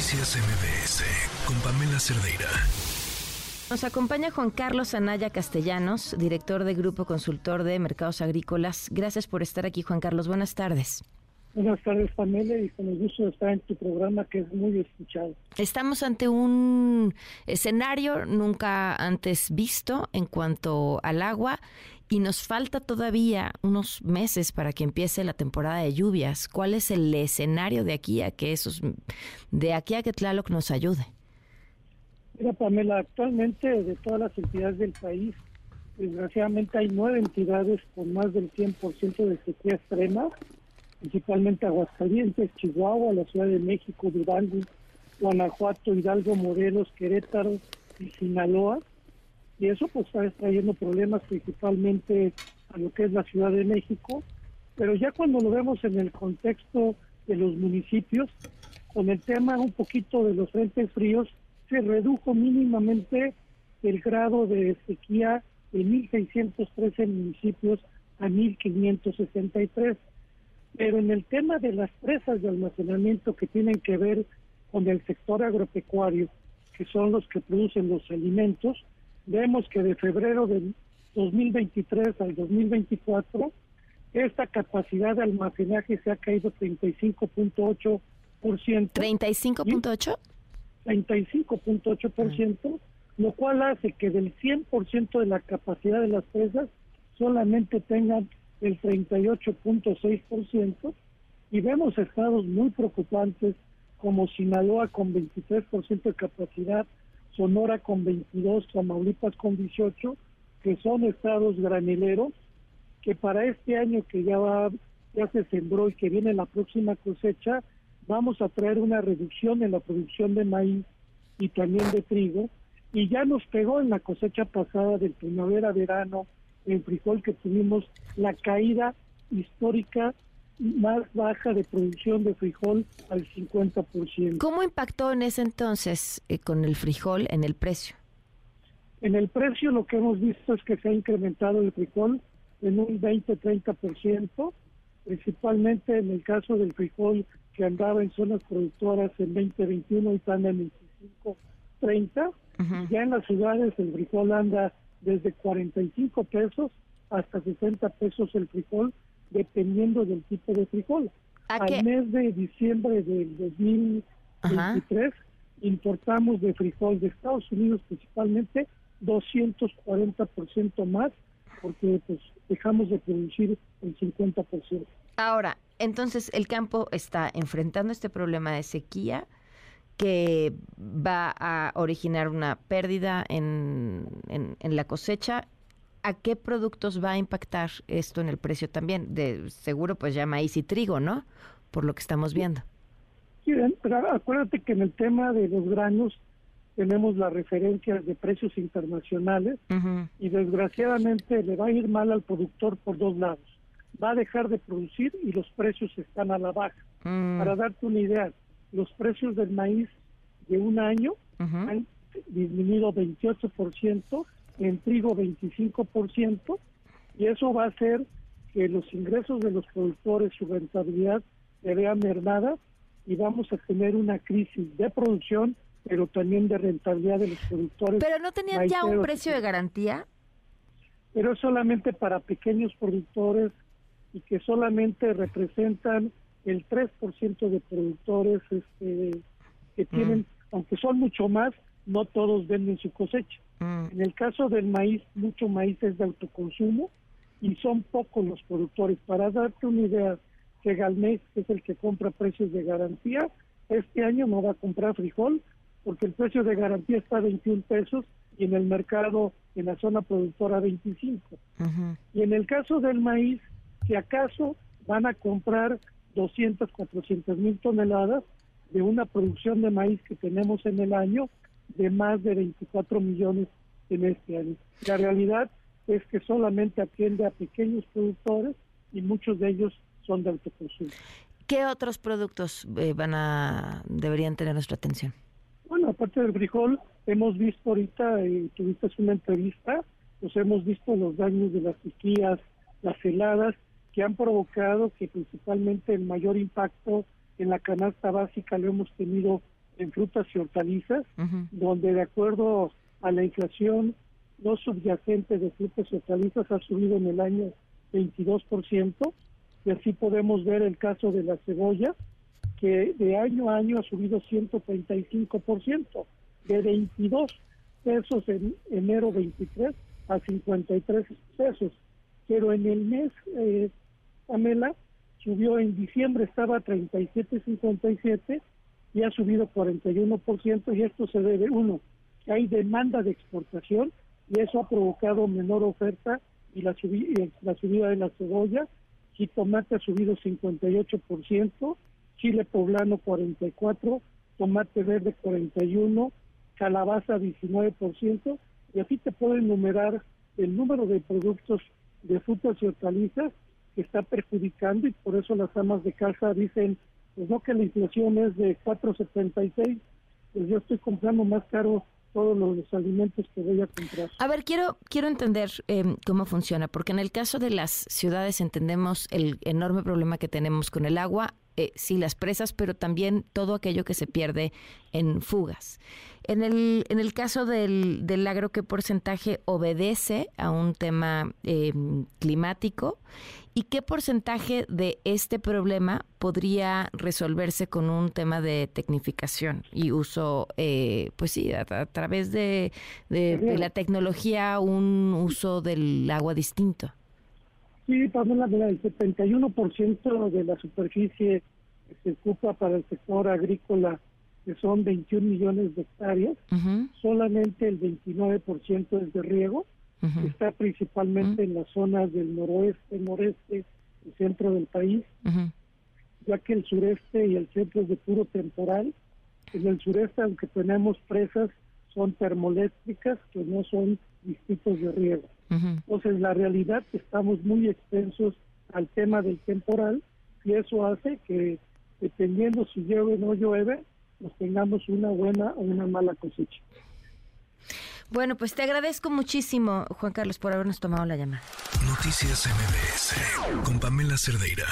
Noticias MBS con Pamela Cerdeira. Nos acompaña Juan Carlos Anaya Castellanos, director de Grupo Consultor de Mercados Agrícolas. Gracias por estar aquí, Juan Carlos. Buenas tardes. Buenas tardes, Pamela, y con el gusto de estar en tu programa que es muy escuchado. Estamos ante un escenario nunca antes visto en cuanto al agua y nos falta todavía unos meses para que empiece la temporada de lluvias. ¿Cuál es el escenario de aquí a que esos de aquí a que Tlaloc nos ayude? Mira, Pamela, actualmente de todas las entidades del país, desgraciadamente hay nueve entidades con más del 100% de sequía extrema principalmente Aguascalientes, Chihuahua, la Ciudad de México, Durango, Guanajuato, Hidalgo, Morelos, Querétaro y Sinaloa. Y eso pues está trayendo problemas principalmente a lo que es la Ciudad de México, pero ya cuando lo vemos en el contexto de los municipios, con el tema un poquito de los frentes fríos, se redujo mínimamente el grado de sequía de 1.613 municipios a 1.563 pero en el tema de las presas de almacenamiento que tienen que ver con el sector agropecuario, que son los que producen los alimentos, vemos que de febrero del 2023 al 2024, esta capacidad de almacenaje se ha caído 35.8%. ¿35.8? 35.8%, lo cual hace que del 100% de la capacidad de las presas solamente tengan el 38.6% y vemos estados muy preocupantes como Sinaloa con 23% de capacidad, Sonora con 22, Tamaulipas con 18, que son estados granileros, que para este año que ya va, ya se sembró y que viene la próxima cosecha, vamos a traer una reducción en la producción de maíz y también de trigo, y ya nos pegó en la cosecha pasada del primavera-verano el frijol que tuvimos la caída histórica más baja de producción de frijol al 50%. ¿Cómo impactó en ese entonces eh, con el frijol en el precio? En el precio lo que hemos visto es que se ha incrementado el frijol en un 20-30%, principalmente en el caso del frijol que andaba en zonas productoras en 2021 y están en 25-30. Ya en las ciudades el frijol anda desde 45 pesos hasta 60 pesos el frijol, dependiendo del tipo de frijol. Al mes de diciembre del 2023 importamos de frijol de Estados Unidos principalmente 240% más porque pues dejamos de producir el 50%. Ahora, entonces el campo está enfrentando este problema de sequía, que va a originar una pérdida en, en, la cosecha. ¿A qué productos va a impactar esto en el precio también? De seguro, pues ya maíz y trigo, ¿no? Por lo que estamos viendo. Sí, acuérdate que en el tema de los granos tenemos las referencias de precios internacionales y desgraciadamente le va a ir mal al productor por dos lados. Va a dejar de producir y los precios están a la baja. Mm. Para darte una idea, los precios del maíz de un año han disminuido 28%, en trigo 25%, y eso va a hacer que los ingresos de los productores, su rentabilidad, se vean mermada y vamos a tener una crisis de producción, pero también de rentabilidad de los productores. ¿Pero no tenían ya un precio de garantía? Pero es solamente para pequeños productores y que solamente representan el 3% de productores este, que tienen, mm. aunque son mucho más, no todos venden su cosecha. Mm. En el caso del maíz, mucho maíz es de autoconsumo y son pocos los productores. Para darte una idea, que Galmex, que es el que compra precios de garantía, este año no va a comprar frijol porque el precio de garantía está a 21 pesos y en el mercado, en la zona productora, 25. Y en el caso del maíz, si acaso van a comprar 200, 400 mil toneladas de una producción de maíz que tenemos en el año de más de 24 millones en este año. La realidad es que solamente atiende a pequeños productores y muchos de ellos son de autoconsumo. ¿Qué otros productos eh, van a deberían tener nuestra atención? Bueno, aparte del frijol, hemos visto ahorita, eh, tuviste una entrevista, pues hemos visto los daños de las sequías, las heladas que han provocado que principalmente el mayor impacto en la canasta básica lo hemos tenido en frutas y hortalizas, donde de acuerdo a la inflación no subyacente de frutas y hortalizas ha subido en el año 22%, y así podemos ver el caso de la cebolla, que de año a año ha subido 135%, de 22 pesos en enero 23 a 53 pesos. Pero en el mes, eh, Pamela, subió en diciembre, estaba a 37.57 y ha subido 41% y esto se debe, uno, que hay demanda de exportación y eso ha provocado menor oferta y la, la subida de la cebolla, tomate ha subido 58%, chile poblano 44%, tomate verde 41%, calabaza 19%, y así te puedo enumerar el número de productos de frutas y hortalizas que está perjudicando y por eso las amas de casa dicen, pues no que la inflación es de 4.76, pues yo estoy comprando más caro todos los alimentos que voy a comprar. A ver, quiero, quiero entender em, cómo funciona, porque en el caso de las ciudades entendemos el enorme problema que tenemos con el agua, eh, sí las presas, pero también todo aquello que se pierde en fugas. En el, en el caso del, del agro, ¿qué porcentaje obedece a un tema em, climático? ¿Y qué porcentaje de este problema podría resolverse con un tema de tecnificación y uso, eh, pues sí, a, través de, de, la tecnología, un uso del agua distinto? Sí, Pamela, el 71% de la superficie que se ocupa para el sector agrícola, que son 21 millones de hectáreas, solamente el 29% es de riego está principalmente en las zonas del noroeste, noreste y centro del país, ya que el sureste y el centro es de puro temporal. En el sureste, aunque tenemos presas, son termoeléctricas que no son distritos de riego. Entonces, la realidad es que estamos muy extensos al tema del temporal y eso hace que, dependiendo si llueve o no llueve, nos tengamos una buena o una mala cosecha. Bueno, pues te agradezco muchísimo, Juan Carlos, por habernos tomado la llamada. Noticias MBS con Pamela Cerdeira.